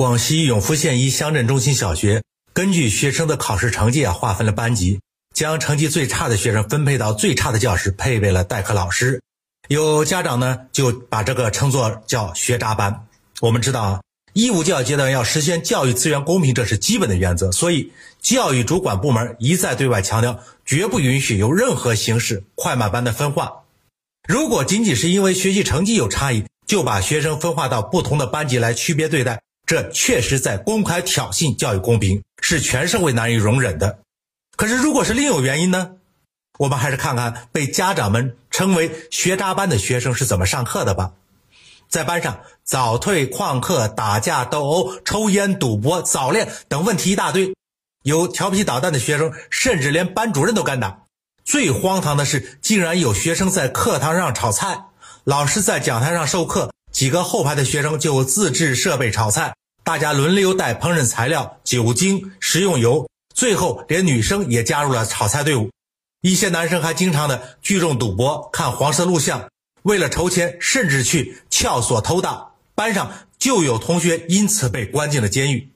广西永福县一乡镇中心小学根据学生的考试成绩啊，划分了班级，将成绩最差的学生分配到最差的教室，配备了代课老师。有家长呢就把这个称作叫学渣班。我们知道啊，义务教育阶段要实现教育资源公平，这是基本的原则。所以，教育主管部门一再对外强调，绝不允许有任何形式快慢班的分化。如果仅仅是因为学习成绩有差异，就把学生分化到不同的班级来区别对待，这确实在公开挑衅教育公平，是全社会难以容忍的。可是，如果是另有原因呢？我们还是看看被家长们称为“学渣班”的学生是怎么上课的吧。在班上，早退旷课、打架斗殴、抽烟、赌博、早恋等问题一大堆。有调皮捣蛋的学生，甚至连班主任都敢打。最荒唐的是，竟然有学生在课堂上炒菜，老师在讲台上授课，几个后排的学生就自制设备炒菜，大家轮流带烹饪材料、酒精、食用油，最后连女生也加入了炒菜队伍。一些男生还经常的聚众赌博、看黄色录像，为了筹钱，甚至去撬锁偷盗。班上就有同学因此被关进了监狱。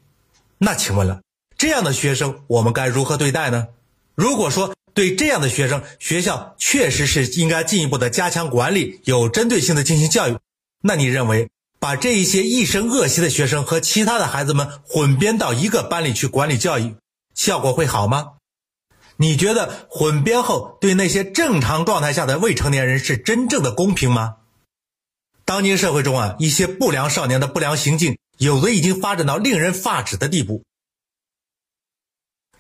那请问了，这样的学生我们该如何对待呢？如果说对这样的学生，学校确实是应该进一步的加强管理，有针对性的进行教育，那你认为把这一些一身恶习的学生和其他的孩子们混编到一个班里去管理教育，效果会好吗？你觉得混编后对那些正常状态下的未成年人是真正的公平吗？当今社会中啊，一些不良少年的不良行径，有的已经发展到令人发指的地步。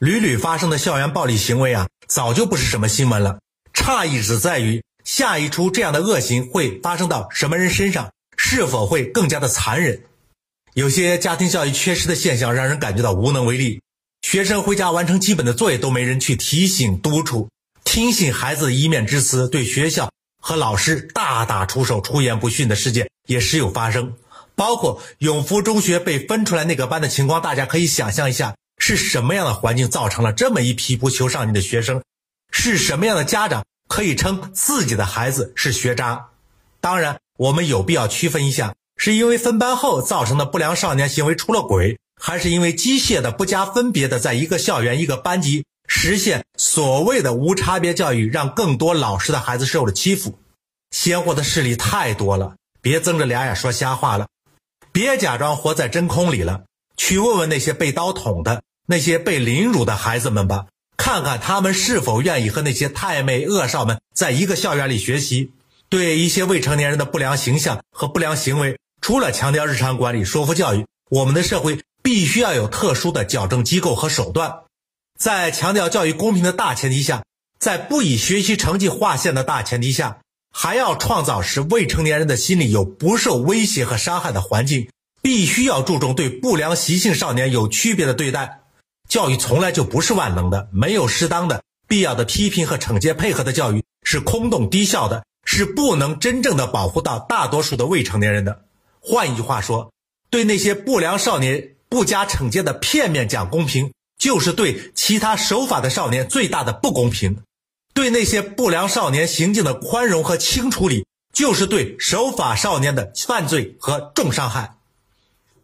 屡屡发生的校园暴力行为啊，早就不是什么新闻了。差异只在于下一出这样的恶行会发生到什么人身上，是否会更加的残忍。有些家庭教育缺失的现象，让人感觉到无能为力。学生回家完成基本的作业都没人去提醒督促，听信孩子的一面之词，对学校和老师大打出手、出言不逊的事件也时有发生。包括永福中学被分出来那个班的情况，大家可以想象一下，是什么样的环境造成了这么一批不求上进的学生？是什么样的家长可以称自己的孩子是学渣？当然，我们有必要区分一下，是因为分班后造成的不良少年行为出了轨。还是因为机械的、不加分别的，在一个校园、一个班级实现所谓的无差别教育，让更多老实的孩子受了欺负。鲜活的事例太多了，别睁着俩眼说瞎话了，别假装活在真空里了。去问问那些被刀捅的、那些被凌辱的孩子们吧，看看他们是否愿意和那些太妹恶少们在一个校园里学习。对一些未成年人的不良形象和不良行为，除了强调日常管理、说服教育，我们的社会。必须要有特殊的矫正机构和手段，在强调教育公平的大前提下，在不以学习成绩划线的大前提下，还要创造使未成年人的心理有不受威胁和伤害的环境。必须要注重对不良习性少年有区别的对待。教育从来就不是万能的，没有适当的、必要的批评和惩戒配合的教育是空洞低效的，是不能真正的保护到大多数的未成年人的。换一句话说，对那些不良少年。不加惩戒的片面讲公平，就是对其他守法的少年最大的不公平；对那些不良少年行径的宽容和轻处理，就是对守法少年的犯罪和重伤害。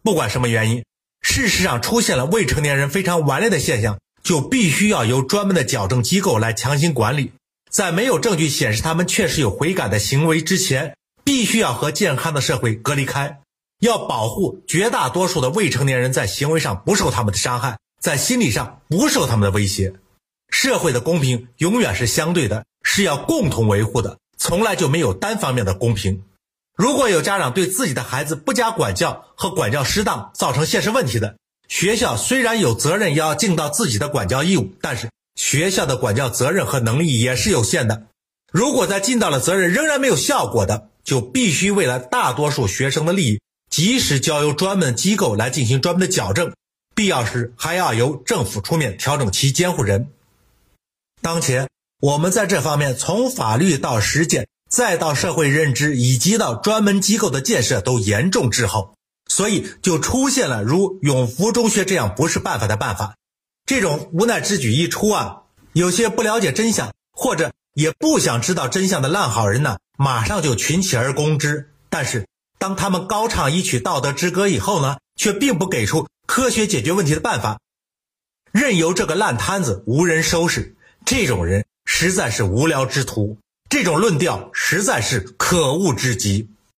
不管什么原因，事实上出现了未成年人非常顽劣的现象，就必须要由专门的矫正机构来强行管理。在没有证据显示他们确实有悔改的行为之前，必须要和健康的社会隔离开。要保护绝大多数的未成年人在行为上不受他们的伤害，在心理上不受他们的威胁。社会的公平永远是相对的，是要共同维护的，从来就没有单方面的公平。如果有家长对自己的孩子不加管教和管教失当造成现实问题的，学校虽然有责任要尽到自己的管教义务，但是学校的管教责任和能力也是有限的。如果在尽到了责任仍然没有效果的，就必须为了大多数学生的利益。及时交由专门机构来进行专门的矫正，必要时还要由政府出面调整其监护人。当前我们在这方面，从法律到实践，再到社会认知，以及到专门机构的建设，都严重滞后，所以就出现了如永福中学这样不是办法的办法。这种无奈之举一出啊有些不了解真相或者也不想知道真相的烂好人呢马上就群起而攻之。但是当他们高唱一曲道德之歌以后呢却并不给出科学解决问题的办法。任由这个烂摊子无人收拾这种人实在是无聊之徒这种论调实在是可恶至极。